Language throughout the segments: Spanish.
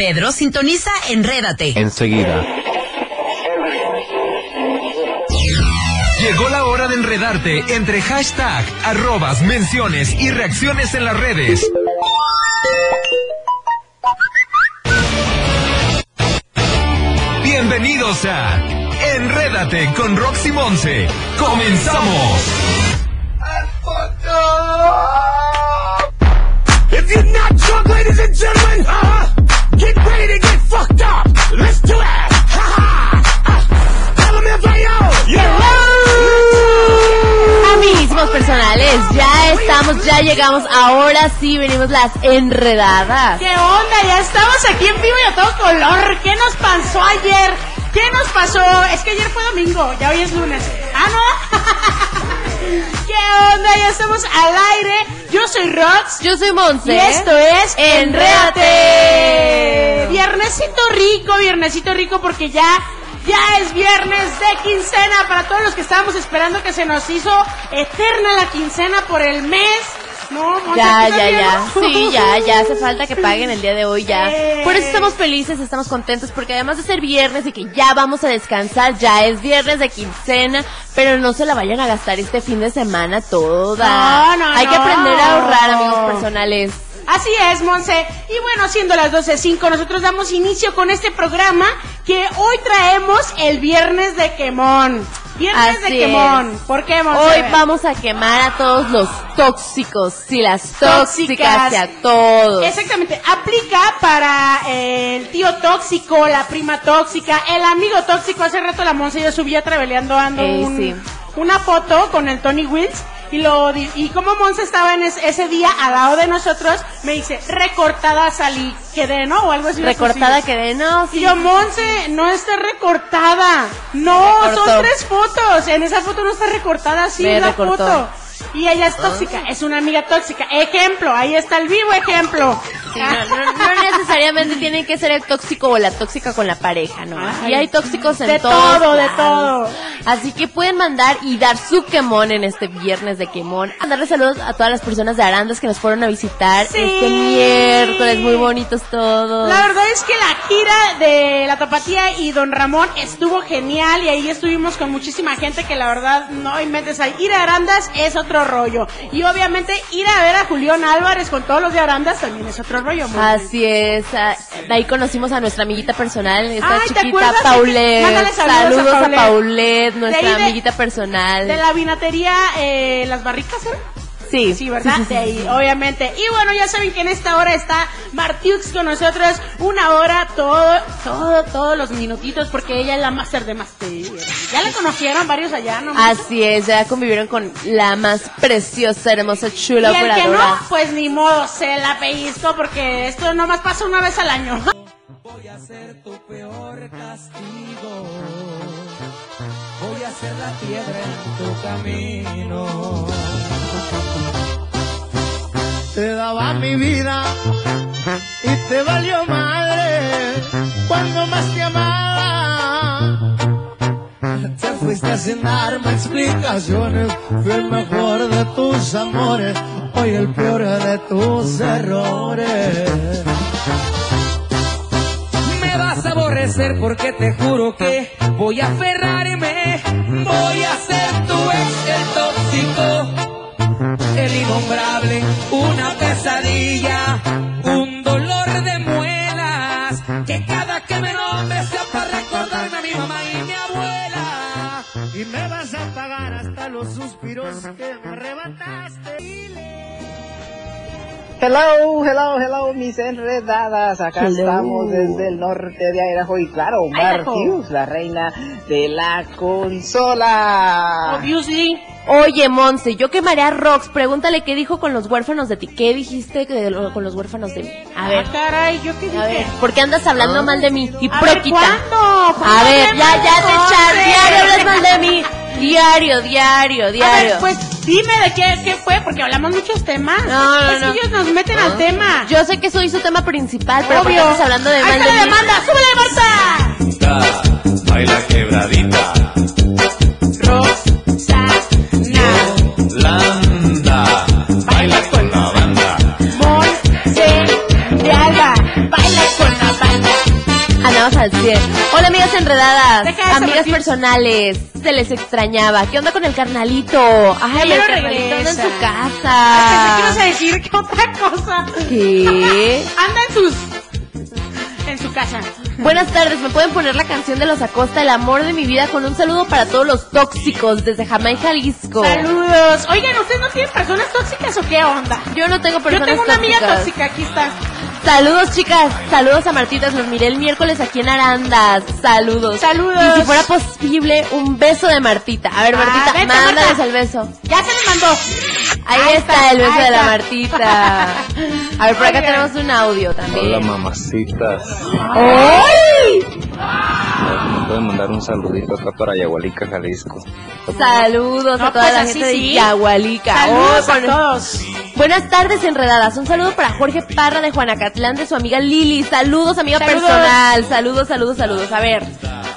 Pedro sintoniza Enrédate. Enseguida. Llegó la hora de enredarte entre hashtag, arrobas, menciones y reacciones en las redes. Bienvenidos a Enrédate con Roxy Monse. ¡Comenzamos! If you're not drunk, ladies and gentlemen, uh, get ready to get fucked up. Let's do it. Ha ha. Uh, 'em. Yeah. Amiguísimos personales, ya estamos, ya llegamos, ahora sí venimos las enredadas. ¿Qué onda? Ya estamos aquí en vivo y a todo color. ¿Qué nos pasó ayer? ¿Qué nos pasó? Es que ayer fue domingo, ya hoy es lunes. Ah, ¿no? ¿Qué onda? Ya estamos al aire. Yo soy Rox. Yo soy Monse. Y esto es Enrédate. Viernesito rico, viernesito rico porque ya ya es viernes de quincena para todos los que estábamos esperando que se nos hizo eterna la quincena por el mes. No, Ya, ¿tú ya, ya. Sí, ya, ya hace falta que paguen el día de hoy ya. Por eso estamos felices, estamos contentos, porque además de ser viernes y que ya vamos a descansar, ya es viernes de quincena, pero no se la vayan a gastar este fin de semana toda. No, no, Hay que aprender a ahorrar, amigos personales. Así es, Monse. Y bueno, siendo las 12.05, nosotros damos inicio con este programa que hoy traemos el viernes de quemón. Viernes de quemón. es. ¿Por qué, Monse? Hoy vamos a quemar a todos los tóxicos, sí, las tóxicas, Tóxicas. y a todos. Exactamente, aplica para el tío tóxico, la prima tóxica, el amigo tóxico. Hace rato la Monse y yo subía traveleando ando Eh, un- sí. una foto con el Tony Wills y lo y como Monse estaba en es- ese día al lado de nosotros, me dice, recortada salí, quedé, ¿no? O algo así. Recortada que quedé, no, Y yo, Monse, no está recortada. No, son tres fotos. En esa foto no está recortada, sí, Me la recortó. foto. Y ella es tóxica, es una amiga tóxica. Ejemplo, ahí está el vivo ejemplo. Sí, no, no- no necesariamente tiene que ser el tóxico o la tóxica con la pareja, ¿no? Y hay tóxicos en de todos todo, de todo. Así que pueden mandar y dar su quemón en este viernes de quemón. Mandarle saludos a todas las personas de Arandas que nos fueron a visitar Sí. este miércoles. Muy bonitos todos. La verdad es que la gira de la Tapatía y Don Ramón estuvo genial y ahí estuvimos con muchísima gente que la verdad no inventes ahí. Ir a Arandas es otro rollo. Y obviamente ir a ver a Julián Álvarez con todos los de Arandas también es otro rollo. Así es, ah, ahí conocimos a nuestra amiguita personal, esta Ay, ¿te chiquita? Paulette. Saludos a Saludos a Paulette. Nuestra De ahí de- amiguita personal. De la vinatería eh, Las Barricas, ¿eh? Sí, Sí, ¿verdad? sí, obviamente. Y bueno, ya saben que en esta hora está Martiux con nosotros. Una hora, todo, todo, todos los minutitos, porque ella es la máster de máster. Ya la conocieron varios allá, ¿no? Así es, ya convivieron con la más preciosa, hermosa, chula y el que no, pues ni modo, se la pellizco, porque esto nomás pasa una vez al año. Voy a ser tu peor castigo. Voy a ser la piedra en tu camino. Te daba mi vida y te valió madre cuando más te amaba. Te fuiste sin darme explicaciones. Fui el mejor de tus amores, hoy el peor de tus errores. Me vas a aborrecer porque te juro que voy a aferrarme. Voy a ser tu ex, el tóxico, innombrable, una pesadilla, un dolor de muelas. Que cada que me nombres sea para recordarme a mi mamá y mi abuela. Y me vas a pagar hasta los suspiros que me arrebataste. Hello, hello, hello, mis enredadas. Acá Hello. estamos desde el norte de Idaho y claro, Idaho. Martius, la reina de la consola. Obviously. Oye, Monse, yo quemaré a Rox. Pregúntale qué dijo con los huérfanos de ti. ¿Qué dijiste que lo- con los huérfanos de mí? A ver, Ah, caray, ¿yo qué dije? a ver. ¿Por qué andas hablando mal de mí? A ver, Hipróquita. ¿cuándo? ¿Cuándo A ver, ya, ya de te echas. Monse? Diario hablas mal de mí. Diario, diario, A diario. ver, pues dime de qué, qué fue, porque hablamos muchos temas. No, no, es no. que ellos nos meten al tema. Yo sé que soy su tema principal, pero ¿por qué Obvio. estás hablando de Ahí mal está de la demanda, súbele, Marta. Baila quebradita. Andamos al 100. Hola, amigas enredadas, Deja amigas personales. Se les extrañaba. ¿Qué onda con el carnalito? Ay, el carnalito anda en su Pensé que ibas a casa. decir que otra cosa. ¿Qué? Anda en sus. en su casa. Buenas tardes, ¿me pueden poner la canción de los Acosta, El amor de mi vida, con un saludo para todos los tóxicos desde Jamaica, Jalisco? Saludos. Oigan, ¿ustedes no tienen personas tóxicas o qué onda? Yo no tengo Yo personas tengo una amiga tóxicas. tóxica, aquí está. Saludos, chicas. Saludos a Martitas. Los miré el miércoles aquí en Arandas. Saludos. Saludos. Y si fuera posible, un beso de Martita. A ver, Ah, Martita, vete, mándales Marta. el beso. Ya se le mandó. Ahí, Ahí está, está, el beso de la. Martita. A ver, por acá tenemos un audio también. Hola mamacitas. ¡Ay! Pueden mandar un saludito acá para Yagualica, Jalisco. Saludos a toda pues la gente de. Yagualica. Saludos Oh, a con- todos. Buenas tardes, enredadas. Un saludo para Jorge Parra de Juanacatlán, de su amiga Lili. Saludos, amiga Saludos. personal. Saludos, saludos, saludos. A ver,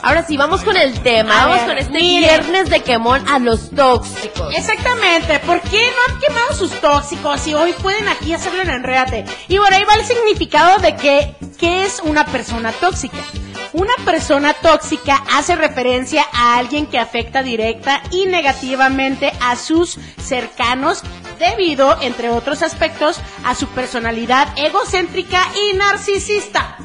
ahora sí, vamos con el tema. A vamos ver, con este mire. viernes de quemón a los tóxicos. Exactamente, ¿por qué no han quemado sus tóxicos y hoy pueden aquí hacerlo en Enrédate? Y por ahí va el significado de que, ¿qué es una persona tóxica? Una persona tóxica hace referencia a alguien que afecta directa y negativamente a sus cercanos debido, entre otros aspectos, a su personalidad egocéntrica y narcisista.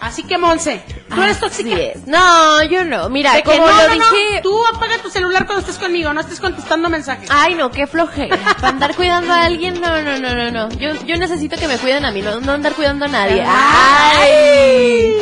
Así que, Monse, ¿tú eres tóxica? es. No, yo no. Mira, De que como no, lo no, no, dije. tú apaga tu celular cuando estés conmigo, no estés contestando mensajes. Ay, no, qué flojera. Para andar cuidando a alguien, no, no, no, no, no. Yo, yo necesito que me cuiden a mí, no, no andar cuidando a nadie. Ay.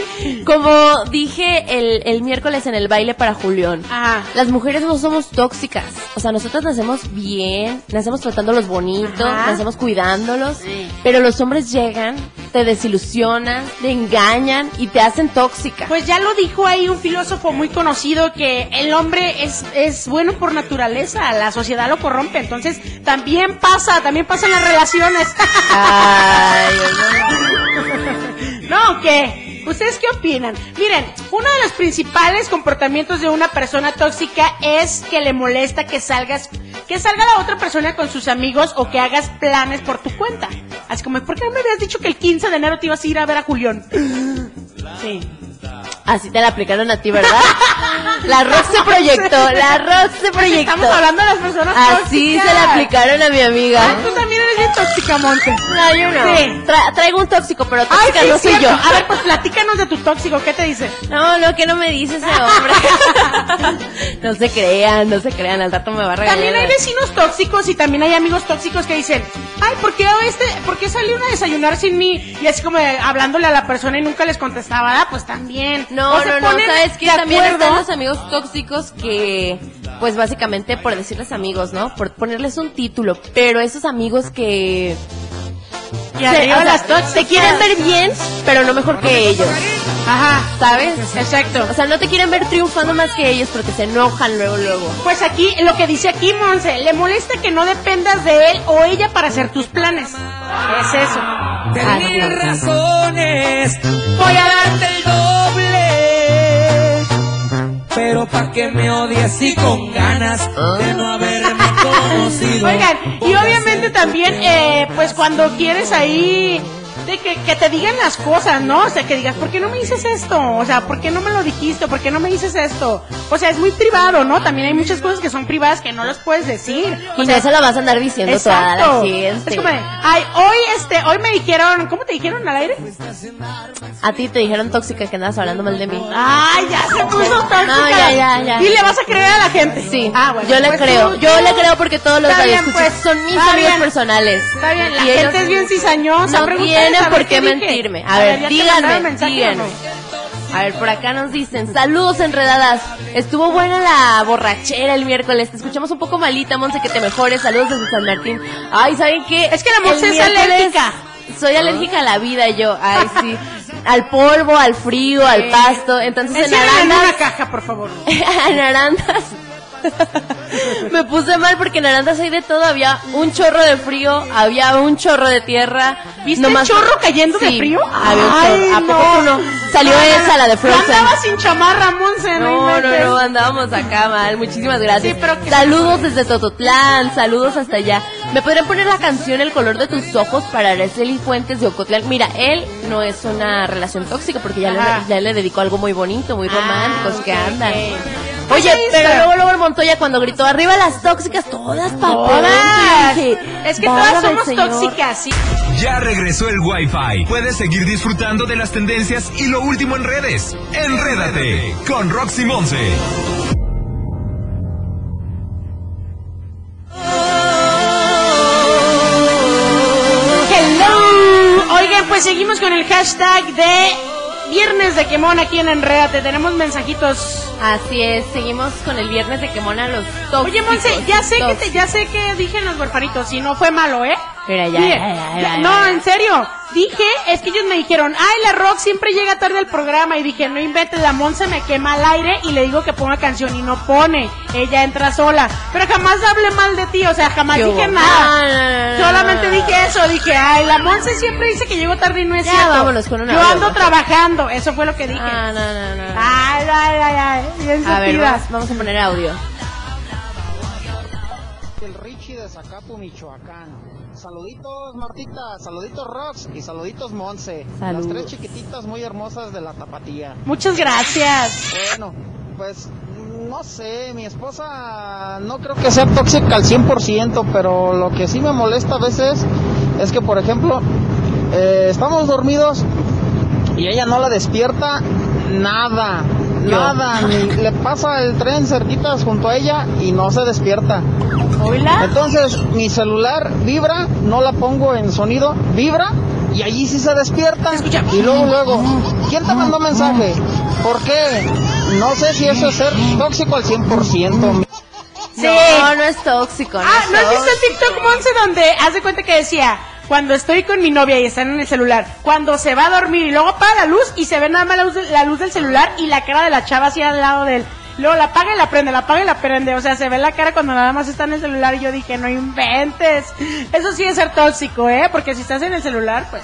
Como dije el, el miércoles en el baile para Julián. Ajá. Las mujeres no somos tóxicas. O sea, nosotros nacemos bien, nacemos tratándolos bonito, Ajá. nacemos cuidándolos. Sí. Pero los hombres llegan, te desilusionan, te engañan y te hacen tóxica. Pues ya lo dijo ahí un filósofo muy conocido que el hombre es, es bueno por naturaleza, la sociedad lo corrompe, entonces también pasa, también pasa en las relaciones. Ay, no, ¿qué? ¿Ustedes qué opinan? Miren, uno de los principales comportamientos de una persona tóxica es que le molesta que salgas, que salga la otra persona con sus amigos o que hagas planes por tu cuenta. Así como, ¿por qué no me habías dicho que el 15 de enero te ibas a ir a ver a Julián? Sí. Así te la aplicaron a ti, ¿verdad? La Rox se proyectó, la Rox se proyectó. Estamos hablando de las personas Así tóxicas. se la aplicaron a mi amiga. Ay, tú bien tóxica, Monte. No, yo no. Sí. Tra- traigo un tóxico, pero Ay, tóxica sí, no soy yo. A ver, pues platícanos de tu tóxico, ¿qué te dice? No, no, que no me dice ese hombre. no se crean, no se crean, al rato me va a regañar. También hay vecinos tóxicos y también hay amigos tóxicos que dicen, ay, ¿por qué, este, ¿por qué salió a desayunar sin mí? Y así como de, hablándole a la persona y nunca les contestaba, ah, pues también. No, O no, no, sabes que también acuerdo. están los amigos tóxicos que, pues básicamente por decirles amigos, ¿no? Por ponerles un título, pero esos amigos que Y arriba o sea, las tóxicas. te quieren ver bien, pero no mejor que ellos, Ajá, ¿sabes? exacto. O sea, no te quieren ver triunfando más que ellos porque se enojan luego, luego. Pues aquí, lo que dice aquí, Monse, le molesta que no dependas de él o ella para hacer tus planes. Es eso. Ah, mil no. razones voy a darte el doble. Pero pa' que me odies y con ganas de no conocido. Oigan, y obviamente también, eh, pues cuando quieres ahí, de que, que te digan las cosas, ¿no? O sea, que digas, ¿por qué no me dices esto? O sea, ¿por qué no me lo dijiste? ¿Por qué no me dices esto? O sea, es muy privado, ¿no? También hay muchas cosas que son privadas que no las puedes decir. O Y sea, no se lo vas a andar diciendo a toda la Exacto. gente. Es como de, ay, hoy este, hoy me dijeron, ¿cómo te dijeron al aire? A ti te dijeron tóxica que andabas hablando mal de mí. Ay, ya se puso tóxica. No, ya, ya, ya. Y le vas a creer a la gente. Sí, Ah, bueno, yo le pues creo. tú- Yo le creo porque todos los radioescuchas pues, son mis amigos bien. personales. Está bien, la Y gente ellos es bien cizañosa. No tienen a ver por qué mentirme. A ver, ¿ya te díganme, no? A ver, por acá nos dicen, saludos enredadas. Estuvo buena la borrachera el miércoles. Te escuchamos un poco malita, Monse, que te mejores. Saludos desde San Martín. Ay, ¿saben qué? Es que la Monse es alérgica. Soy alérgica a la vida yo. Ay, sí. Al polvo, al frío, al pasto. Entonces en Arandas... una caja, por favor. en Arandas. Me puse mal porque en Arandas hay de todo. Había un chorro de frío, había un chorro de tierra. ¿Viste el chorro cayendo de frío? Había un Ay. ¿A poco no. Salió No, esa, la de Frozen. andaba sin chamarra, Monse. No, no, no, andábamos acá mal. Muchísimas gracias. Sí, pero que- Saludos desde Tototlán, saludos hasta allá. ¿Me podrían poner la canción El color de tus ojos para Araceli Fuentes de Ocotlán? Mira, él no es una relación tóxica porque ya, le, ya le dedicó algo muy bonito, muy románticos Ah, que andan. Oye, pero luego, luego el Montoya cuando gritó arriba las tóxicas, todas dije, Es que todas somos tóxicas, sí. Ya regresó el Wi-Fi. Puedes seguir disfrutando de las tendencias y lo último en redes. Enrédate con Roxy Monse. Hello. Oigan, pues seguimos con el hashtag de Viernes de Quemón aquí en Enredate. Tenemos mensajitos. Así es, seguimos con el viernes de Quemona los tóxicos. Oye, Monse, ya sé que te, ya sé que dije en los huerfanitos y no fue malo, ¿eh? Mira, ya, ya, ya, no, en serio. Dije, es que ellos me dijeron, ay, la Rock siempre llega tarde al programa. Y dije, no inventes, la Monse me quema al aire y le digo que ponga canción y no pone. Ella entra sola. Pero jamás hablé mal de ti, o sea, jamás ¿Qué dije nada. No, no, no, no, Solamente dije eso, dije, ay, la Monse siempre dice que llego tarde y no es Ya, cierto. vámonos con una Yo ando trabajando, eso fue lo que dije. Ah, no, no, no. Ay, ay, ay, ay, bien A ver, vamos a poner audio. El Richie de Zacapu, Michoacán. Saluditos Martita, saluditos Rox y saluditos Monse. Las tres chiquititas muy hermosas de la tapatía. Muchas gracias. Bueno, pues no sé, mi esposa no creo que sea tóxica al 100%, pero lo que sí me molesta a veces es que, por ejemplo, eh, estamos dormidos y ella no la despierta nada, nada, ni le pasa el tren cerquitas junto a ella y no se despierta. Entonces, mi celular vibra, no la pongo en sonido, vibra y allí sí se despierta. escucha. Y luego, luego, ¿quién te mandó mensaje? ¿Por qué? No sé si eso es ser tóxico al 100%. Sí. No, no es tóxico. No Ah, es ¿no has visto el. TikTok, Monse, donde haz de cuenta que decía, cuando estoy con mi novia y están en el celular, cuando se va a dormir y luego apaga la luz y se ve nada más la luz, de- la luz del celular y la cara de la chava así al lado de él. Luego la apaga y la prende, la apaga y la prende. O sea, se ve la cara cuando nada más está en el celular y yo dije, no inventes. Eso sí es ser tóxico, ¿eh? Porque si estás en el celular, pues,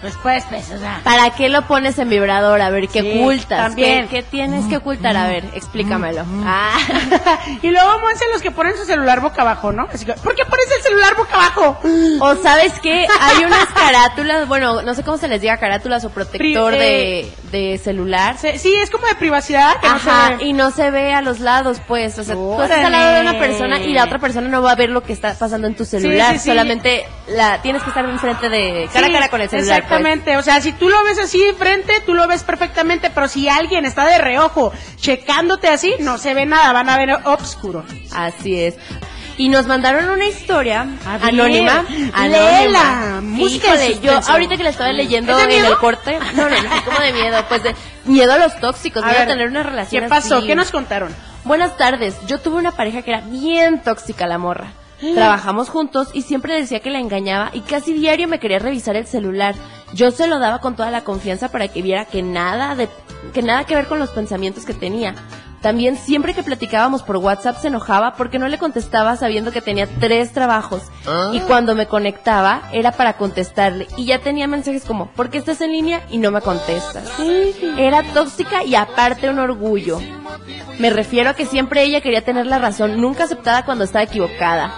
pues, pues, pues, o sea. ¿Para qué lo pones en vibrador? A ver, ¿qué Sí, ocultas? también. ¿Qué, qué tienes que ocultar? A ver, explícamelo. Ah. y luego Monse los que ponen su celular boca abajo, ¿no? Así que, ¿por qué pones el celular boca abajo? O sabes qué, hay unas carátulas, bueno, no sé cómo se les diga carátulas o protector Pri- de, eh, de celular. Se- Sí, es como de privacidad. Que no se Ajá, ve. y no se ve a los lados, pues. O sea, tú estás al lado de una persona y la otra persona no va a ver lo que está pasando en tu celular. sí, sí. Solamente la tienes que estar enfrente de cara Sí, a cara con el celular. pues. Exactamente, o sea, si tú lo ves así enfrente, tú lo ves perfectamente, pero si alguien está de reojo checándote así, no se ve nada, van a ver obscuro. Así es. Y nos mandaron una historia A ver, anónima. léela, Híjole, yo ahorita que la estaba leyendo ¿Es de en el corte. No, no, no, como de miedo. Pues de miedo a los tóxicos, A miedo a ver, tener una relación ¿Qué pasó? así. ¿Qué nos contaron? Buenas tardes. Yo tuve una pareja que era bien tóxica, la morra. Trabajamos juntos y siempre decía que la engañaba y casi diario me quería revisar el celular. Yo se lo daba con toda la confianza para que viera que nada de que nada que ver con los pensamientos que tenía. También siempre que platicábamos por WhatsApp se enojaba porque no le contestaba sabiendo que tenía tres trabajos. Y cuando me conectaba era para contestarle. Y ya tenía mensajes como, ¿por qué estás en línea y no me contestas? Era tóxica y aparte un orgullo. Me refiero a que siempre ella quería tener la razón, nunca aceptada cuando estaba equivocada.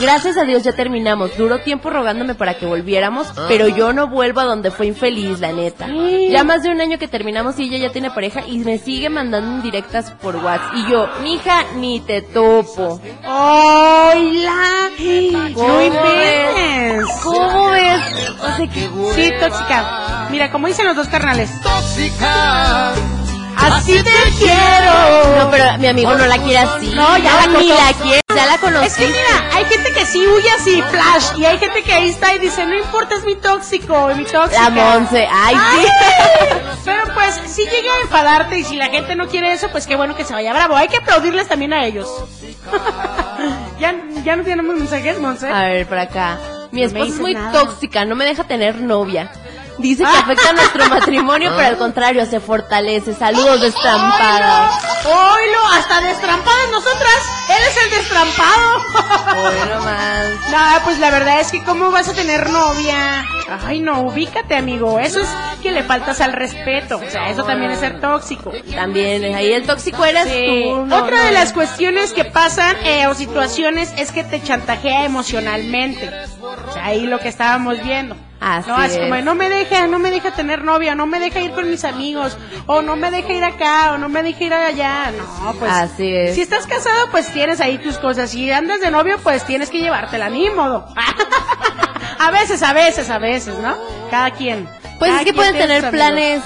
Gracias a Dios ya terminamos. Duró tiempo rogándome para que volviéramos, pero yo no vuelvo a donde fue infeliz, la neta. Ya más de un año que terminamos y ella ya tiene pareja y me sigue mandando indirectas por WhatsApp. Y yo, mija, ni te topo. ¡Hola! ¿Cómo ¡No ves? ¿Cómo ves? O sea, que Sí, tóxica. Mira, como dicen los dos carnales. ¡Tóxica! ¡Así te quiero! No, pero mi amigo no la quiere así. No, ya la ni la quiere, ya la conocí. Es que mira, hay gente que sí huye así, flash, y hay gente que ahí está y dice, no importa, es mi tóxico, es mi tóxica. La Monse, ay, sí. Pero pues, si llega a enfadarte y si la gente no quiere eso, pues qué bueno que se vaya bravo. Hay que aplaudirles también a ellos. ya, ya no tenemos mensajes, Monse. A ver, por acá. Mi No esposa es muy nada. tóxica, no me deja tener novia. Dice que afecta nuestro matrimonio, pero al contrario, se fortalece. Saludos destrampadas. Oilo, hasta destrampadas nosotras. Él es el destrampado. Bueno, más. No, pues la verdad es que cómo vas a tener novia. Ay, no, ubícate, amigo. Eso es que le faltas al respeto. O sea, eso también es ser tóxico. También, ahí el tóxico eres Sí. tú. no, Otra no, de no. las cuestiones que pasan eh, o situaciones es que te chantajea emocionalmente. O sea, ahí lo que estábamos viendo. Así no, así es. como, no me deja, no me deja tener novia, no me deja ir con mis amigos, o no me deja ir acá, o no me deja ir allá. No, pues. Así es. Si estás casado, pues tienes ahí tus cosas. Si andas de novio, pues tienes que llevártela, ni modo. a veces, a veces, a veces, ¿no? Cada quien. Pues Cada es que pueden tener planes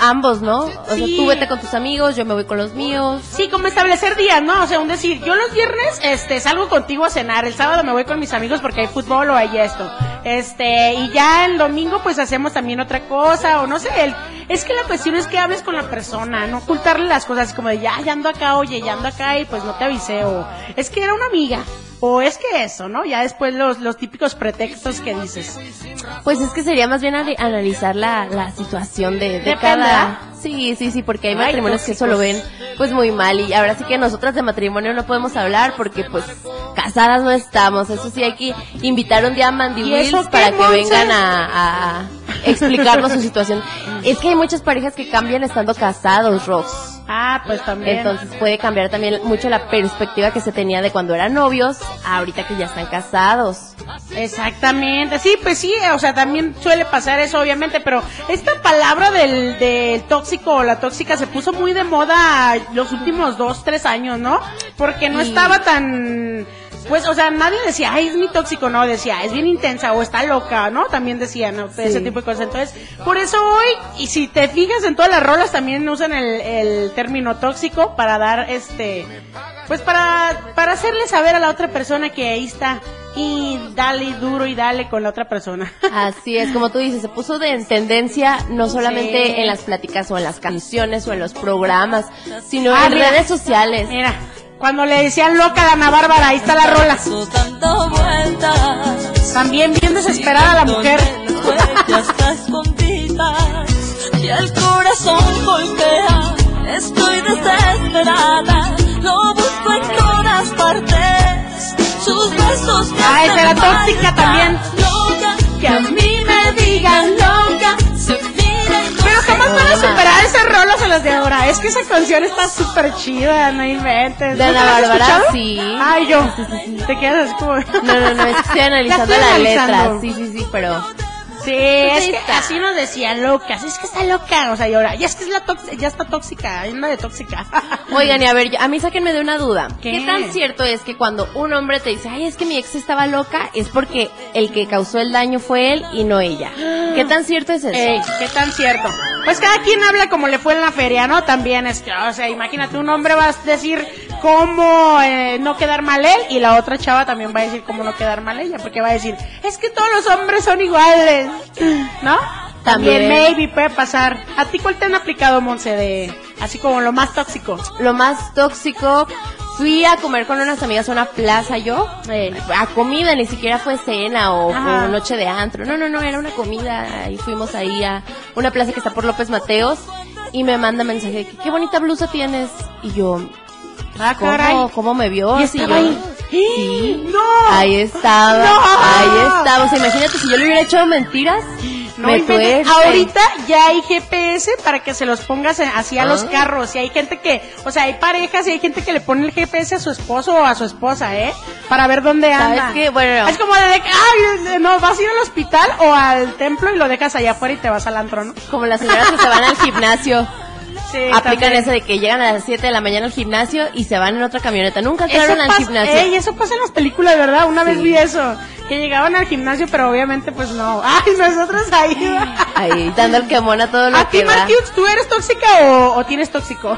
ambos, ¿no? O sea, tú vete con tus amigos, yo me voy con los míos. Sí, como establecer días, ¿no? O sea, un decir, yo los viernes, este, salgo contigo a cenar, el sábado me voy con mis amigos porque hay fútbol o hay esto. Este, y ya el domingo pues hacemos también otra cosa, o no sé, el, es que la cuestión es que hables con la persona, no ocultarle las cosas como de, ya, ya ando acá, oye, ya ando acá y pues no te avisé, o es que era una amiga. O es que eso, ¿no? Ya después los, los típicos pretextos que dices. Pues es que sería más bien analizar la, la situación de, de cada... Sí, sí, sí, porque hay Ay, matrimonios que eso lo ven pues muy mal y ahora sí que nosotras de matrimonio no podemos hablar porque pues casadas no estamos. Eso sí hay que invitar un día a Mandy ¿Y eso Wills para que vengan a, a explicarnos su situación. Es que hay muchas parejas que cambian estando casados, Rox. Ah, pues también. Entonces puede cambiar también mucho la perspectiva que se tenía de cuando eran novios a ahorita que ya están casados. Exactamente, sí, pues sí, o sea, también suele pasar eso, obviamente, pero esta palabra del, del tóxico o la tóxica se puso muy de moda los últimos dos, tres años, ¿no? Porque no Sí. estaba tan, pues, o sea, nadie decía, ay, es mi tóxico, no, decía, es bien intensa o está loca, ¿no? También decían, ¿no? Ese tipo de cosas. Entonces, por eso hoy, y si te fijas en todas las rolas, también usan el, el término tóxico para dar, este, pues para, para hacerle saber a la otra persona que ahí está y dale duro y dale con la otra persona. Así es, como tú dices, se puso de en tendencia no solamente Sí. en las pláticas o en las canciones o en los programas, sino Ah, en mira. redes sociales. Mira, cuando le decían loca a Ana Bárbara, ahí está la rola. También bien desesperada la mujer. Y el corazón golpea. Estoy desesperada, lo busco en todas partes. Sus besos me Ah, esa era tóxica también. Loca, Que a mí me digan loca. se Pero jamás van a superar esas rolas de ahora. Es que esa canción está súper chida, no inventes. De ¿No Ana la Bárbara, sí. Ay, yo. Te quedas como... No, no, no, es que estoy analizando estoy la, analizando. letra. Sí, sí, sí, pero Sí, es que así nos decía locas. Es que está loca. O sea, y ahora, ya es que es la ya está tóxica. Hay una de tóxica. Oigan, y a ver, yo- a mí sáquenme de una duda. ¿Qué? ¿Qué? tan cierto es que cuando un hombre te dice, ay, es que mi ex estaba loca, es porque el que causó el daño fue él y no ella? ¿Qué tan cierto es eso? Ey, ¿qué tan cierto? Pues cada quien habla como le fue en la feria, ¿no? También es que, o sea, imagínate, un hombre va a decir cómo eh, no quedar mal él y la otra chava también va a decir cómo no quedar mal ella, porque va a decir, es que todos los hombres son iguales, ¿no? También. maybe puede pasar. ¿A ti cuál te han aplicado, Monse, de así como lo más tóxico? Lo más tóxico, fui a comer con unas amigas a una plaza yo, eh, a comida, ni siquiera fue cena o, o noche de antro. No, no, no, era una comida y fuimos ahí a una plaza que está por López Mateos y me manda mensaje de que qué bonita blusa tienes. Y yo, Ah, caray. ¿cómo, cómo me vio? ¿Y Así estaba ahí? Sí. ¡No! Ahí estaba, ¡No! ahí estaba. O sea, imagínate si yo le hubiera hecho mentiras, No me inventes. Ahorita ya hay GPS para que se los pongas así a los Ah. carros. Y hay gente que, o sea, hay parejas y hay gente que le pone el GPS a su esposo o a su esposa, ¿eh? Para ver dónde anda. ¿Sabes qué? Bueno, Es como de, ay, no, vas a ir al hospital o al templo y lo dejas allá afuera y te vas al antro, ¿no? como las señoras que se van al gimnasio. Sí, Aplican también. eso de que llegan a las 7 de la mañana al gimnasio y se van en otra camioneta. Nunca entraron al gimnasio. ey, eso pasa en las películas, ¿verdad? Una vez vi eso. Que llegaban al gimnasio, pero obviamente pues no. Ay, nosotros ahí. Ahí, dando el quemón a todo lo ¿A ti, que da. Marquius, tú eres tóxica o, o tienes tóxico?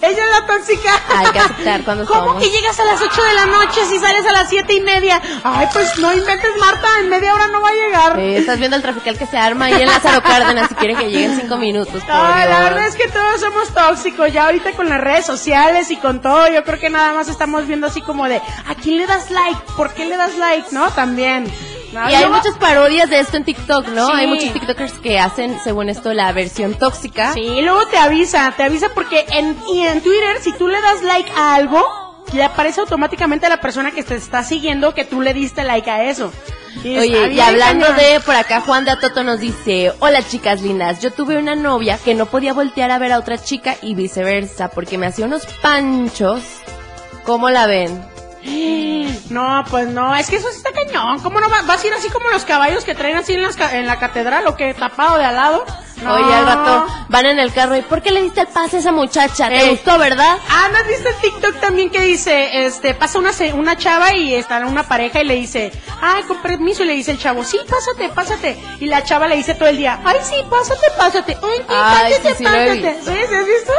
Ella es la tóxica. Hay que aceptar cuando ¿Cómo somos. que llegas a las 8 de la noche si sales a las siete y media? Ay, pues no inventes, Marta, en media hora no va a llegar. Eh, estás viendo el trafical que se arma ahí en Lázaro Cárdenas si quiere que llegue en 5 minutos. No, la verdad es que todos somos tóxicos, ya ahorita con las redes sociales y con todo, yo creo que nada más estamos viendo así como de, ¿a quién le das like? ¿Por qué le das like? ¿No? También. Y hay muchas parodias de esto en TikTok, ¿no? Sí. Hay muchos TikTokers que hacen, según esto, la versión tóxica. Sí, y luego te avisa, te avisa porque en, y en Twitter, si tú le das like a algo, le aparece automáticamente a la persona que te está siguiendo que tú le diste like a eso. Y Oye, y hablando cañón. de por acá, Juan de Atoto nos dice, hola chicas lindas, yo tuve una novia que no podía voltear a ver a otra chica y viceversa, porque me hacía unos panchos. ¿Cómo la ven? No, pues no, es que eso sí está cañón. ¿Cómo no va- vas a ir así como los caballos que traen así en, las en la catedral o que tapado de al lado? No. Oye, al rato van en el carro y ¿por qué le diste el pase a esa muchacha? ¿Te Ey. gustó, verdad? Ah, ¿no has visto TikTok también que dice, este, pasa una, una chava y está una pareja y le dice, ay, con permiso, y le dice el chavo, sí, pásate, pásate. Y la chava le dice todo el día, ay, sí, pásate, pásate. Ay, sí, Ay, pásate, sí, pásate. ¿Sí? ¿Sí has visto?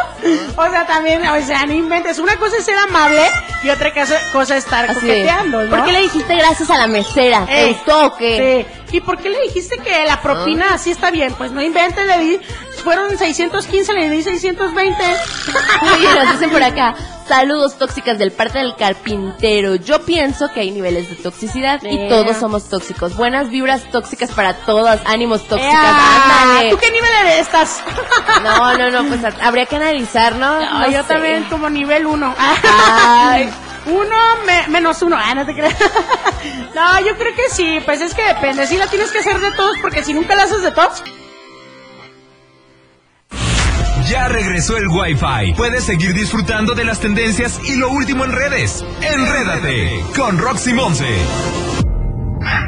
O sea, también, o sea, no inventes. Una cosa es ser amable y otra cosa, cosa es estar Así coqueteando, ¿no? ¿Por qué le dijiste gracias a la mesera? ¿Te Ey, gustó o qué? Sí. ¿Y por qué le dijiste que la propina así está bien? Pues no inventes, le di, fueron 615, le di 620. Oye, nos dicen por acá, saludos tóxicas del parte del carpintero. Yo pienso que hay niveles de toxicidad y todos somos tóxicos. Buenas vibras tóxicas para todas, ánimos tóxicas. Ea, ándale. ¿Tú qué nivel eres? estás? No, no, no, pues ha- habría que analizar, ¿no? No, No yo sé. también como nivel uno. Ay. Uno me- menos uno. Ah, no te creas. No, yo creo que sí. Pues es que depende. Si la tienes que hacer de todos, porque si nunca la haces de todos. Ya regresó el Wi-Fi. Puedes seguir disfrutando de las tendencias y lo último en redes. Enrédate con Roxy Monse.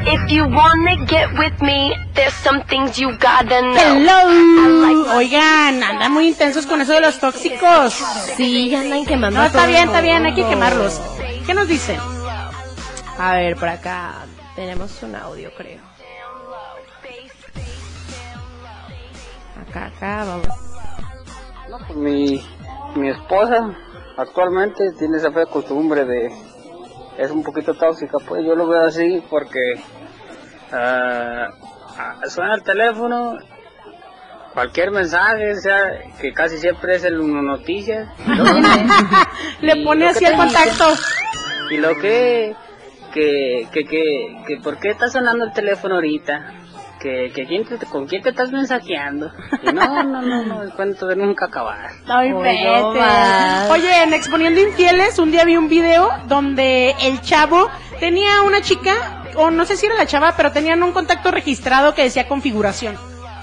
If you wanna get with me, there's some things you gotta know. Hello. Oigan, andan muy intensos con eso de los tóxicos. Sí, ya andan quemando. No, a está bien, está bien, hay que quemarlos. ¿Qué nos dicen? A ver, por acá tenemos un audio, creo. Acá, acá, vamos. No, pues mi, mi esposa actualmente tiene esa fea costumbre de... Es un poquito tóxica, pues yo lo veo así porque ah, ah, suena el teléfono, cualquier mensaje, o sea, que casi siempre es el uno noticias. Le pone así el contacto. Y lo que, que, que, que, que, ¿por qué está sonando el teléfono ahorita? Que, que quién te- con quién te estás mensajeando. Y no, no, no, no, el cuento de nunca acabar. Hoy no. Oye, en Exponiendo Infieles, un día vi un video donde el chavo tenía una chica, o no sé si era la chava, pero tenían un contacto registrado que decía configuración.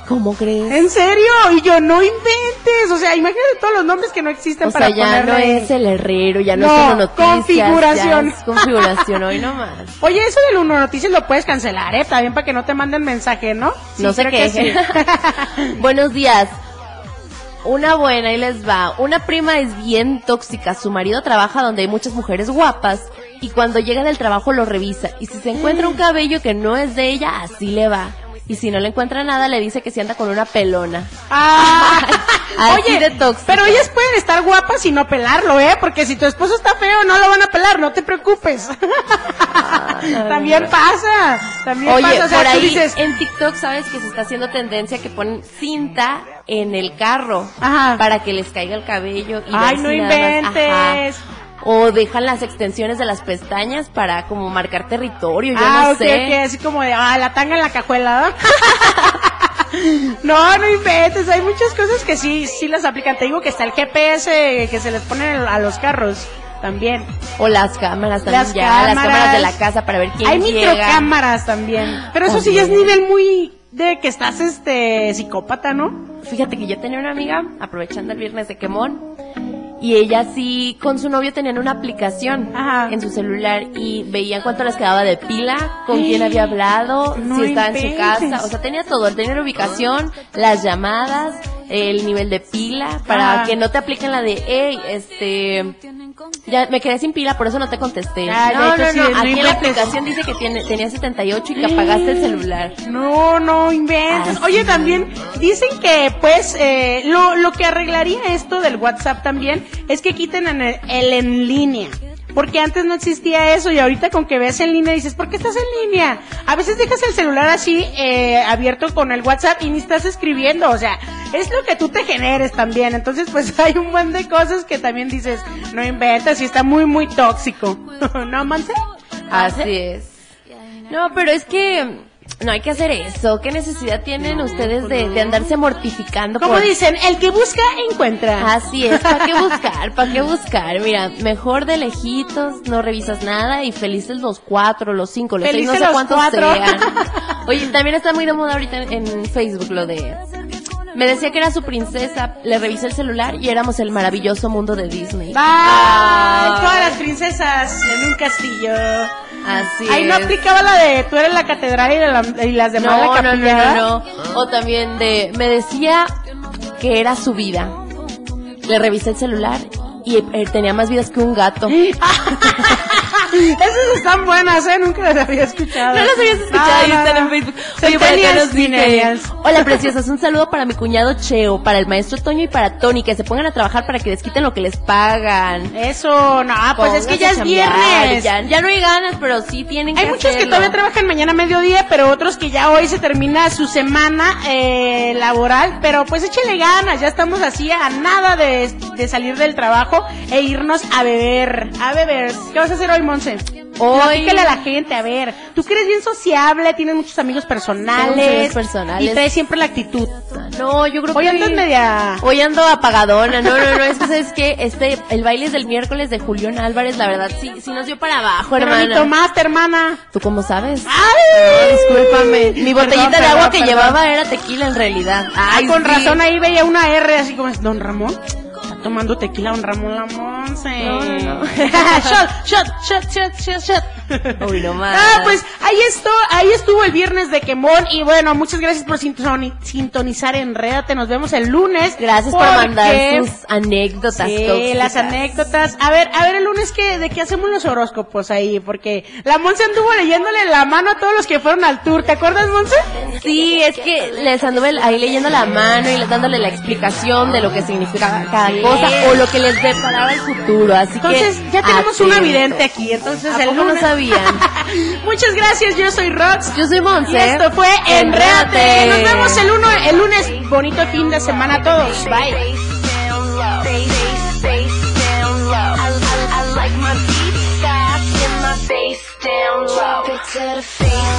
¿Cómo crees? ¿En serio? Y yo, no inventes. O sea, imagínate todos los nombres que no existen O sea, para ya no es el herrero, ya no, No, es uno noticias. configuración. ya es configuración, hoy nomás. Oye, eso del Uno Noticias lo puedes cancelar, ¿eh? También para que no te manden mensaje, ¿no? no sé qué. sí. Buenos días. Una buena y les va. Una prima es bien tóxica. Su marido trabaja donde hay muchas mujeres guapas y cuando llega del trabajo lo revisa. Y si se encuentra un cabello que no es de ella, así le va. Y si no le encuentra nada, le dice que si anda con una pelona. Ah. Oye, de pero ellas pueden estar guapas y no pelarlo, ¿eh? Porque si tu esposo está feo, no lo van a pelar, no te preocupes. También pasa, también Oye, pasa. O sea, por ahí dices, en TikTok sabes que se está haciendo tendencia que ponen cinta en el carro Ajá. para que les caiga el cabello y Ay, no nada inventes. ajá. O dejan las extensiones de las pestañas para como marcar territorio, yo ah, no ok, sé. ok, así como de, ah, la tanga en la cajuela, ¿no? no, no inventes, hay muchas cosas que sí, sí las aplican. Te digo que está el GPS que se les pone a los carros también. O las cámaras también Las ya, las cámaras. cámaras de la casa para ver quién Hay llega. microcámaras también. Pero eso sí ya es nivel muy de que estás este psicópata, ¿no? Fíjate que yo tenía una amiga, aprovechando el viernes de quemón, y ella sí, con su novio tenían una aplicación Ajá. en su celular y veían cuánto les quedaba de pila, con quién había hablado, No si estaba en su casa, o sea, tenía todo, tenía la ubicación, las llamadas, el nivel de pila, para Ajá. que no te apliquen la de, hey, este, ya me quedé sin pila, por eso no te contesté. Ah, no, no, sí, no, no aquí en la aplicación dice que tiene, tenía 78 y que apagaste el celular. No, no inventes. Así. Oye, también dicen que, pues, eh, lo, lo que arreglaría esto del WhatsApp también es que quiten en el, el en línea. Porque antes no existía eso y ahorita con que ves en línea dices, ¿por qué estás en línea? A veces dejas el celular así eh, abierto con el WhatsApp y ni estás escribiendo, o sea, es lo que tú te generes también. Entonces, pues hay un buen de cosas que también dices, no inventas y está muy, muy tóxico. ¿No, Manse? Así es. No, pero es que no hay que hacer eso. ¿Qué necesidad tienen ustedes de, de andarse mortificando? Como por- dicen, el que busca, encuentra. Así es, ¿para qué buscar? ¿Para qué buscar? Mira, mejor de lejitos, no revisas nada y felices los cuatro, los cinco, los seis, no sé los cuántos cuatro. sean. Oye, también está muy de moda ahorita en, en Facebook lo de... Me decía que era su princesa, le revisé el celular y éramos el maravilloso mundo de Disney. Bye. Todas las princesas en un castillo. Así Ahí no es. aplicaba la de tú eres la catedral y, de la- y las demás No, la no, no, capilla. no, no. O también de, me decía que era su vida. Le revisé el celular y eh, tenía más vidas que un gato. Esas están buenas, ¿eh? Nunca las había escuchado. No las habías escuchado Ah, y están en. Facebook. Oye, por acá nos dice. Hola preciosas, un saludo para mi cuñado Cheo, para el maestro Toño y para Tony, que se pongan a trabajar para que les quiten lo que les pagan. Eso, no, pues es que ya es viernes. Ya, ya no hay ganas, pero sí tienen que Hay muchos que todavía trabajan mañana a mediodía, pero otros que ya hoy se termina su semana eh, laboral. Pero pues échale ganas, ya estamos así a nada de, de salir del trabajo e irnos a beber. A beber. ¿Qué vas a hacer hoy, Monse? Hoy- Platícale a la gente, a ver. Tú que eres bien sociable, tienes muchos amigos personales. personales. Y traes siempre la actitud. No, yo creo Hoy que andas media... Hoy ando apagadona, no, no, no, es que sabes que este, el baile es del miércoles de Julián Álvarez, la verdad, sí, sí nos dio para abajo, Pero hermana. tomaste, hermana. ¿Tú cómo sabes? ¡Ay! No, discúlpame. Mi Perdón, botellita de perdón, agua que perdón. llevaba era tequila en realidad. Ay, con sí. razón ahí veía una R así como es, Don Ramón. Tomando tequila Don Ramón la Monse. No, no, no. shot, shot, shot, shot, shot, shot. Uy, no más. Ah, pues ahí estuvo, ahí estuvo el viernes de Quemón y bueno, muchas gracias por sintoni- sintonizar en Rédate. Nos vemos el lunes. Gracias por mandar sus anécdotas Sí, tóxicas. las anécdotas. A ver, a ver el lunes que de qué hacemos los horóscopos ahí, porque la Monse anduvo leyéndole la mano a todos los que fueron al tour. ¿Te acuerdas, Monse? Sí, es que les anduve ahí leyendo la mano y dándole la explicación de lo que significaba cada Sí. Cosa o lo que les deparaba el futuro. Así Entonces, que ya tenemos una atentos. vidente aquí. Entonces, ¿A el poco no lunes- sabían? Muchas gracias, yo soy Rox. Yo soy Monse. Y esto fue. Enrédate. Nos vemos el, uno, el lunes. Bonito fin de semana a todos. Bye. Es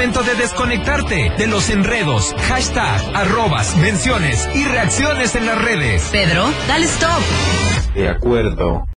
momento de desconectarte de los enredos, hashtag, arrobas, menciones y reacciones en las redes. Pedro, dale stop. De acuerdo.